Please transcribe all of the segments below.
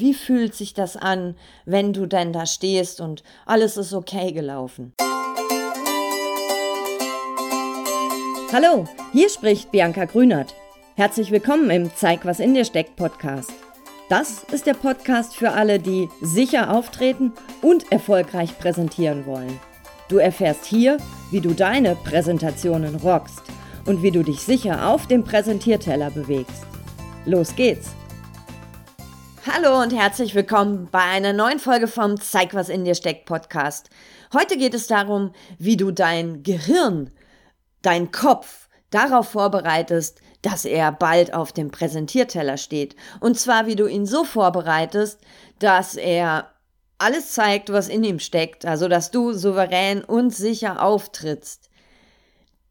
Wie fühlt sich das an, wenn du denn da stehst und alles ist okay gelaufen? Hallo, hier spricht Bianca Grünert. Herzlich willkommen im Zeig, was in dir steckt Podcast. Das ist der Podcast für alle, die sicher auftreten und erfolgreich präsentieren wollen. Du erfährst hier, wie du deine Präsentationen rockst und wie du dich sicher auf dem Präsentierteller bewegst. Los geht's! Hallo und herzlich willkommen bei einer neuen Folge vom Zeig, was in dir steckt Podcast. Heute geht es darum, wie du dein Gehirn, dein Kopf darauf vorbereitest, dass er bald auf dem Präsentierteller steht. Und zwar, wie du ihn so vorbereitest, dass er alles zeigt, was in ihm steckt, also dass du souverän und sicher auftrittst.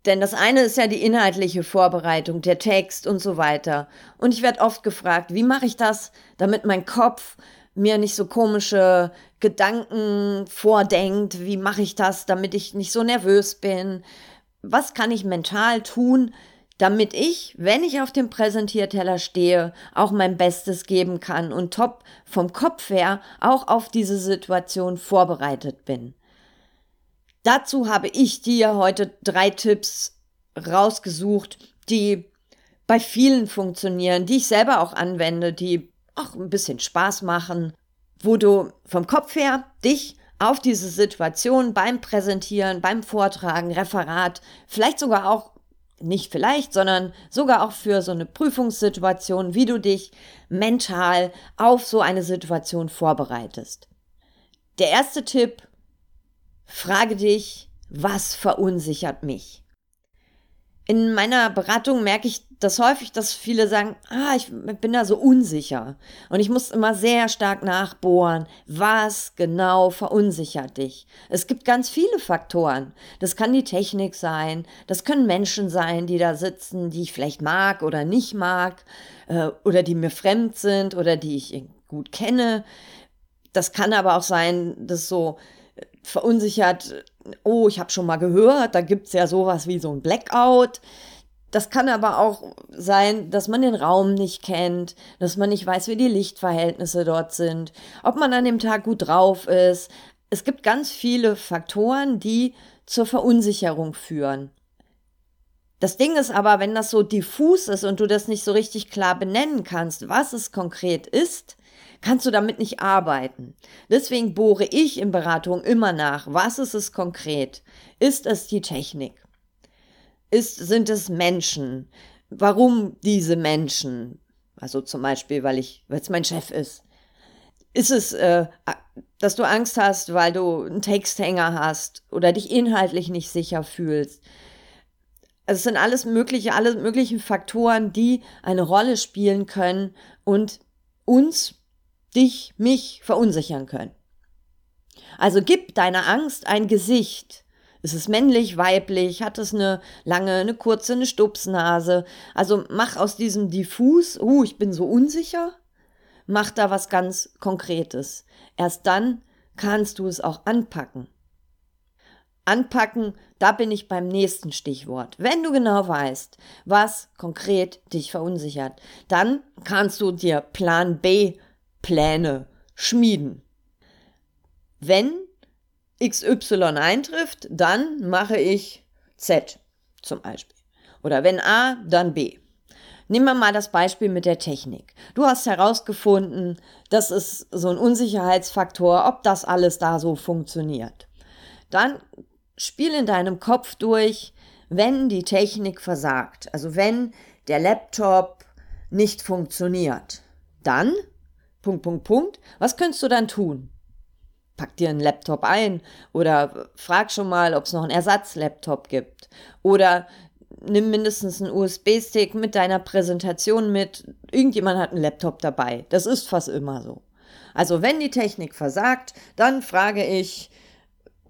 Denn das eine ist ja die inhaltliche Vorbereitung, der Text und so weiter. Und ich werde oft gefragt, wie mache ich das, damit mein Kopf mir nicht so komische Gedanken vordenkt? Wie mache ich das, damit ich nicht so nervös bin? Was kann ich mental tun, damit ich, wenn ich auf dem Präsentierteller stehe, auch mein Bestes geben kann und top vom Kopf her auch auf diese Situation vorbereitet bin? Dazu habe ich dir heute drei Tipps rausgesucht, die bei vielen funktionieren, die ich selber auch anwende, die auch ein bisschen Spaß machen, wo du vom Kopf her dich auf diese Situation beim Präsentieren, beim Vortragen, Referat, vielleicht sogar auch nicht vielleicht, sondern sogar auch für so eine Prüfungssituation, wie du dich mental auf so eine Situation vorbereitest. Der erste Tipp, Frage dich, was verunsichert mich? In meiner Beratung merke ich das häufig, dass viele sagen, ah, ich bin da so unsicher. Und ich muss immer sehr stark nachbohren, was genau verunsichert dich. Es gibt ganz viele Faktoren. Das kann die Technik sein, das können Menschen sein, die da sitzen, die ich vielleicht mag oder nicht mag, äh, oder die mir fremd sind oder die ich gut kenne. Das kann aber auch sein, dass so verunsichert, oh, ich habe schon mal gehört, da gibt es ja sowas wie so ein Blackout. Das kann aber auch sein, dass man den Raum nicht kennt, dass man nicht weiß, wie die Lichtverhältnisse dort sind, ob man an dem Tag gut drauf ist. Es gibt ganz viele Faktoren, die zur Verunsicherung führen. Das Ding ist aber, wenn das so diffus ist und du das nicht so richtig klar benennen kannst, was es konkret ist, kannst du damit nicht arbeiten. Deswegen bohre ich in Beratung immer nach, was ist es konkret? Ist es die Technik? Ist, sind es Menschen? Warum diese Menschen? Also zum Beispiel, weil ich, weil es mein Chef ist. Ist es, äh, dass du Angst hast, weil du einen Texthänger hast oder dich inhaltlich nicht sicher fühlst? Also es sind alles mögliche, alle möglichen Faktoren, die eine Rolle spielen können und uns dich, mich verunsichern können. Also gib deiner Angst ein Gesicht. Ist es männlich, weiblich? Hat es eine lange, eine kurze, eine Stupsnase? Also mach aus diesem diffus, uh, ich bin so unsicher, mach da was ganz Konkretes. Erst dann kannst du es auch anpacken. Anpacken, da bin ich beim nächsten Stichwort. Wenn du genau weißt, was konkret dich verunsichert, dann kannst du dir Plan B Pläne schmieden. Wenn XY eintrifft, dann mache ich Z zum Beispiel. Oder wenn A, dann B. Nehmen wir mal das Beispiel mit der Technik. Du hast herausgefunden, das ist so ein Unsicherheitsfaktor, ob das alles da so funktioniert. Dann spiel in deinem Kopf durch, wenn die Technik versagt, also wenn der Laptop nicht funktioniert, dann Punkt, Punkt, Punkt. Was könntest du dann tun? Pack dir einen Laptop ein oder frag schon mal, ob es noch einen Ersatzlaptop gibt. Oder nimm mindestens einen USB-Stick mit deiner Präsentation mit. Irgendjemand hat einen Laptop dabei. Das ist fast immer so. Also wenn die Technik versagt, dann frage ich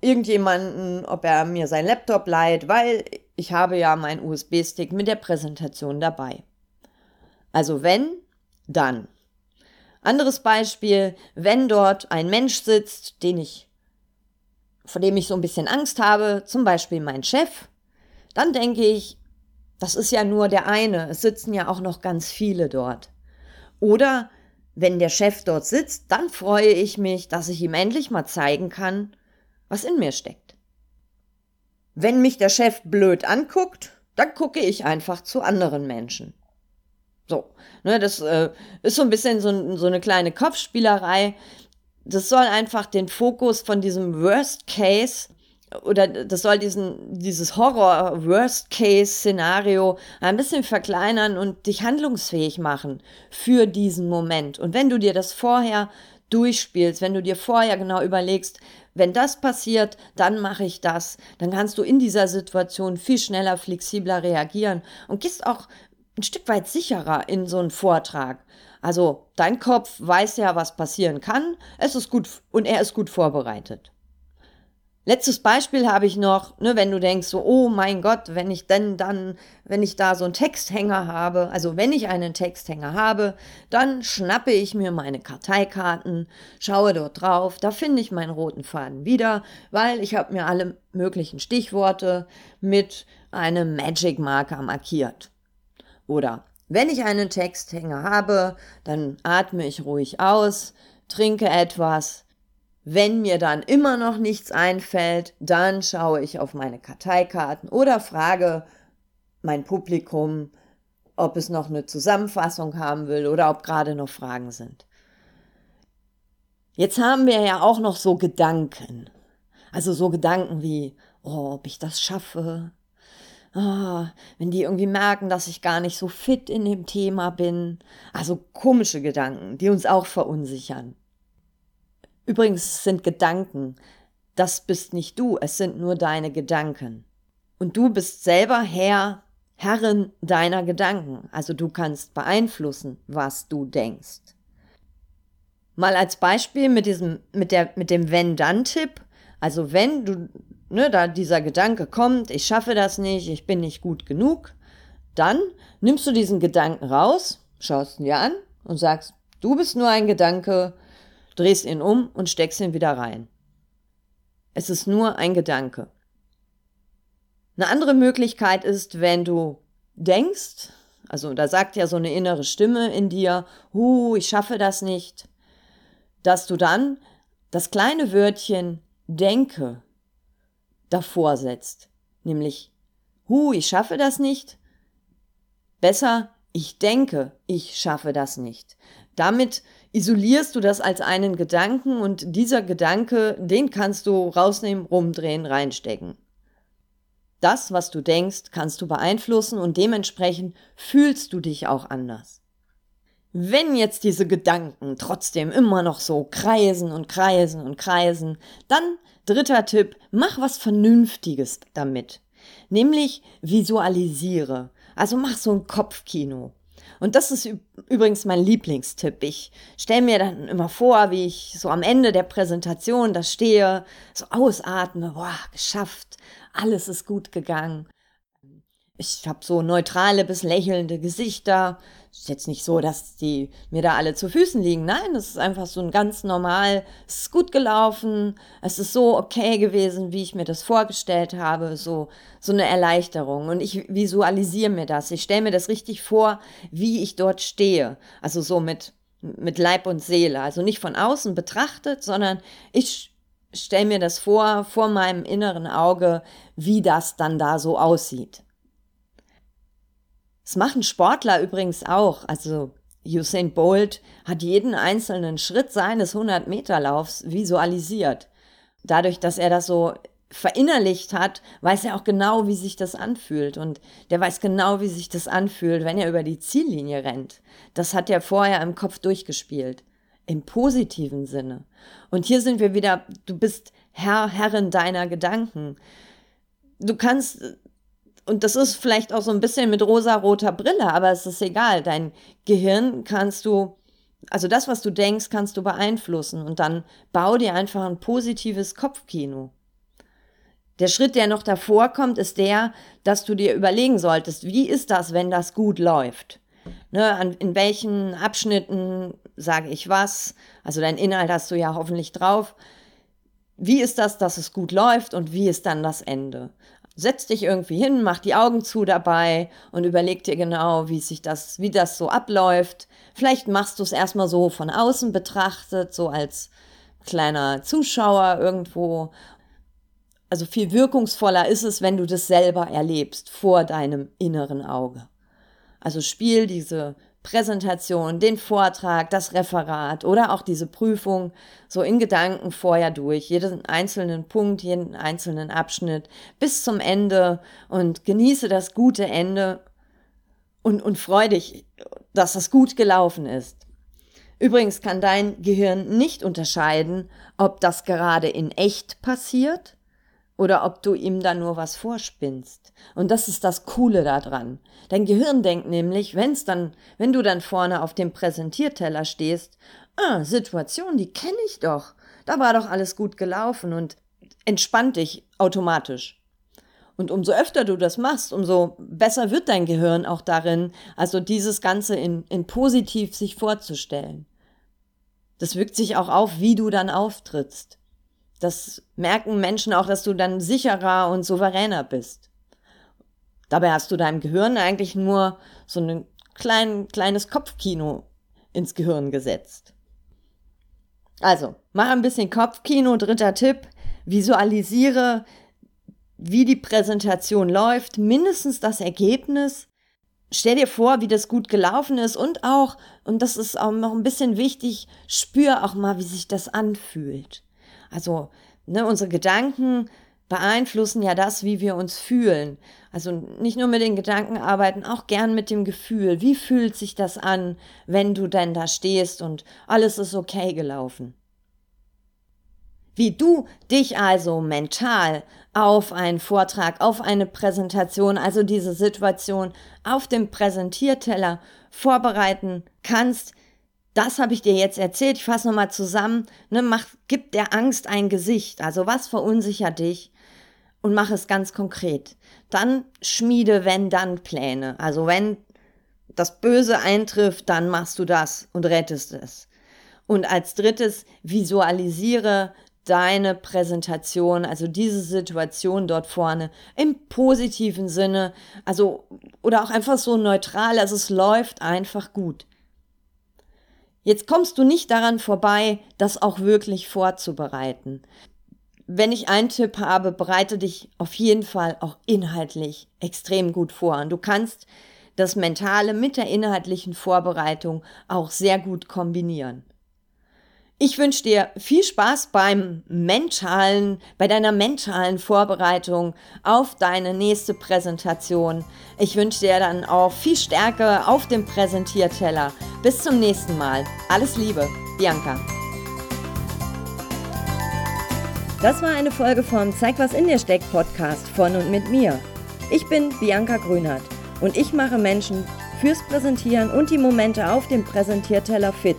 irgendjemanden, ob er mir seinen Laptop leiht, weil ich habe ja meinen USB-Stick mit der Präsentation dabei. Also wenn, dann. Anderes Beispiel, wenn dort ein Mensch sitzt, den ich, vor dem ich so ein bisschen Angst habe, zum Beispiel mein Chef, dann denke ich, das ist ja nur der eine, es sitzen ja auch noch ganz viele dort. Oder wenn der Chef dort sitzt, dann freue ich mich, dass ich ihm endlich mal zeigen kann, was in mir steckt. Wenn mich der Chef blöd anguckt, dann gucke ich einfach zu anderen Menschen. So, ne, das äh, ist so ein bisschen so, so eine kleine Kopfspielerei. Das soll einfach den Fokus von diesem Worst Case oder das soll diesen, dieses Horror-Worst-Case-Szenario ein bisschen verkleinern und dich handlungsfähig machen für diesen Moment. Und wenn du dir das vorher durchspielst, wenn du dir vorher genau überlegst, wenn das passiert, dann mache ich das, dann kannst du in dieser Situation viel schneller, flexibler reagieren und gehst auch ein Stück weit sicherer in so einen Vortrag. Also dein Kopf weiß ja, was passieren kann, es ist gut und er ist gut vorbereitet. Letztes Beispiel habe ich noch, ne, wenn du denkst, so, oh mein Gott, wenn ich denn dann, wenn ich da so einen Texthänger habe, also wenn ich einen Texthänger habe, dann schnappe ich mir meine Karteikarten, schaue dort drauf, da finde ich meinen roten Faden wieder, weil ich habe mir alle möglichen Stichworte mit einem Magic Marker markiert. Oder wenn ich einen Texthänger habe, dann atme ich ruhig aus, trinke etwas, wenn mir dann immer noch nichts einfällt, dann schaue ich auf meine Karteikarten oder frage mein Publikum, ob es noch eine Zusammenfassung haben will oder ob gerade noch Fragen sind. Jetzt haben wir ja auch noch so Gedanken. Also so Gedanken wie, oh, ob ich das schaffe. Oh, wenn die irgendwie merken, dass ich gar nicht so fit in dem Thema bin. Also komische Gedanken, die uns auch verunsichern. Übrigens sind Gedanken, das bist nicht du, es sind nur deine Gedanken. Und du bist selber Herr, Herrin deiner Gedanken. Also du kannst beeinflussen, was du denkst. Mal als Beispiel mit diesem, mit der, mit dem Wenn-Dann-Tipp. Also wenn du, ne, da dieser Gedanke kommt, ich schaffe das nicht, ich bin nicht gut genug, dann nimmst du diesen Gedanken raus, schaust ihn dir an und sagst, du bist nur ein Gedanke, drehst ihn um und steckst ihn wieder rein. Es ist nur ein Gedanke. Eine andere Möglichkeit ist, wenn du denkst, also da sagt ja so eine innere Stimme in dir, hu, ich schaffe das nicht, dass du dann das kleine Wörtchen denke davor setzt, nämlich, hu, ich schaffe das nicht, besser, ich denke, ich schaffe das nicht. Damit isolierst du das als einen Gedanken und dieser Gedanke, den kannst du rausnehmen, rumdrehen, reinstecken. Das, was du denkst, kannst du beeinflussen und dementsprechend fühlst du dich auch anders. Wenn jetzt diese Gedanken trotzdem immer noch so kreisen und kreisen und kreisen, dann dritter Tipp, mach was Vernünftiges damit. Nämlich visualisiere. Also mach so ein Kopfkino. Und das ist übrigens mein Lieblingstipp. Ich stelle mir dann immer vor, wie ich so am Ende der Präsentation da stehe, so ausatme, boah, geschafft, alles ist gut gegangen. Ich habe so neutrale bis lächelnde Gesichter, ist jetzt nicht so, dass die mir da alle zu Füßen liegen. Nein, es ist einfach so ein ganz normal, es ist gut gelaufen, es ist so okay gewesen, wie ich mir das vorgestellt habe, so, so eine Erleichterung. Und ich visualisiere mir das. Ich stelle mir das richtig vor, wie ich dort stehe. Also so mit, mit Leib und Seele. Also nicht von außen betrachtet, sondern ich stelle mir das vor, vor meinem inneren Auge, wie das dann da so aussieht. Das machen Sportler übrigens auch. Also Usain Bolt hat jeden einzelnen Schritt seines 100-Meter-Laufs visualisiert. Dadurch, dass er das so verinnerlicht hat, weiß er auch genau, wie sich das anfühlt. Und der weiß genau, wie sich das anfühlt, wenn er über die Ziellinie rennt. Das hat er vorher im Kopf durchgespielt. Im positiven Sinne. Und hier sind wir wieder, du bist Herr, Herrin deiner Gedanken. Du kannst und das ist vielleicht auch so ein bisschen mit rosa-roter Brille, aber es ist egal. Dein Gehirn kannst du, also das, was du denkst, kannst du beeinflussen und dann bau dir einfach ein positives Kopfkino. Der Schritt, der noch davor kommt, ist der, dass du dir überlegen solltest, wie ist das, wenn das gut läuft? Ne, an, in welchen Abschnitten sage ich was? Also dein Inhalt hast du ja hoffentlich drauf. Wie ist das, dass es gut läuft und wie ist dann das Ende? Setz dich irgendwie hin, mach die Augen zu dabei und überleg dir genau, wie sich das, wie das so abläuft. Vielleicht machst du es erstmal so von außen betrachtet, so als kleiner Zuschauer irgendwo. Also viel wirkungsvoller ist es, wenn du das selber erlebst vor deinem inneren Auge. Also spiel diese Präsentation, den Vortrag, das Referat oder auch diese Prüfung so in Gedanken vorher durch, jeden einzelnen Punkt, jeden einzelnen Abschnitt bis zum Ende und genieße das gute Ende und, und freu dich, dass das gut gelaufen ist. Übrigens kann dein Gehirn nicht unterscheiden, ob das gerade in echt passiert oder ob du ihm da nur was vorspinnst. Und das ist das Coole daran. Dein Gehirn denkt nämlich, wenn's dann, wenn du dann vorne auf dem Präsentierteller stehst, ah, Situation, die kenne ich doch. Da war doch alles gut gelaufen und entspannt dich automatisch. Und umso öfter du das machst, umso besser wird dein Gehirn auch darin, also dieses Ganze in, in positiv sich vorzustellen. Das wirkt sich auch auf, wie du dann auftrittst. Das merken Menschen auch, dass du dann sicherer und souveräner bist. Dabei hast du deinem Gehirn eigentlich nur so ein klein, kleines Kopfkino ins Gehirn gesetzt. Also, mach ein bisschen Kopfkino. Dritter Tipp. Visualisiere, wie die Präsentation läuft, mindestens das Ergebnis. Stell dir vor, wie das gut gelaufen ist und auch, und das ist auch noch ein bisschen wichtig, spür auch mal, wie sich das anfühlt. Also ne, unsere Gedanken beeinflussen ja das, wie wir uns fühlen. Also nicht nur mit den Gedanken arbeiten, auch gern mit dem Gefühl. Wie fühlt sich das an, wenn du denn da stehst und alles ist okay gelaufen? Wie du dich also mental auf einen Vortrag, auf eine Präsentation, also diese Situation auf dem Präsentierteller vorbereiten kannst, das habe ich dir jetzt erzählt. Ich fasse nochmal zusammen. Ne, mach, gib der Angst ein Gesicht. Also was verunsichert dich? Und mach es ganz konkret. Dann schmiede Wenn-Dann-Pläne. Also wenn das Böse eintrifft, dann machst du das und rettest es. Und als drittes visualisiere deine Präsentation, also diese Situation dort vorne im positiven Sinne, also oder auch einfach so neutral, also es läuft einfach gut. Jetzt kommst du nicht daran vorbei, das auch wirklich vorzubereiten. Wenn ich einen Tipp habe, bereite dich auf jeden Fall auch inhaltlich extrem gut vor. Und du kannst das Mentale mit der inhaltlichen Vorbereitung auch sehr gut kombinieren. Ich wünsche dir viel Spaß beim mentalen, bei deiner mentalen Vorbereitung auf deine nächste Präsentation. Ich wünsche dir dann auch viel Stärke auf dem Präsentierteller. Bis zum nächsten Mal. Alles Liebe, Bianca. Das war eine Folge vom Zeig was in dir steckt Podcast von und mit mir. Ich bin Bianca Grünert und ich mache Menschen fürs Präsentieren und die Momente auf dem Präsentierteller fit,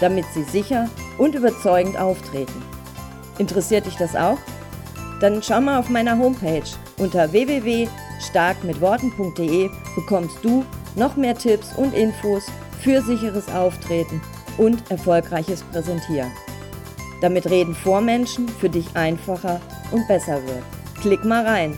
damit sie sicher und überzeugend auftreten. Interessiert dich das auch? Dann schau mal auf meiner Homepage unter www.starkmitworten.de bekommst du noch mehr Tipps und Infos für sicheres Auftreten und erfolgreiches Präsentieren. Damit Reden vor Menschen für dich einfacher und besser wird. Klick mal rein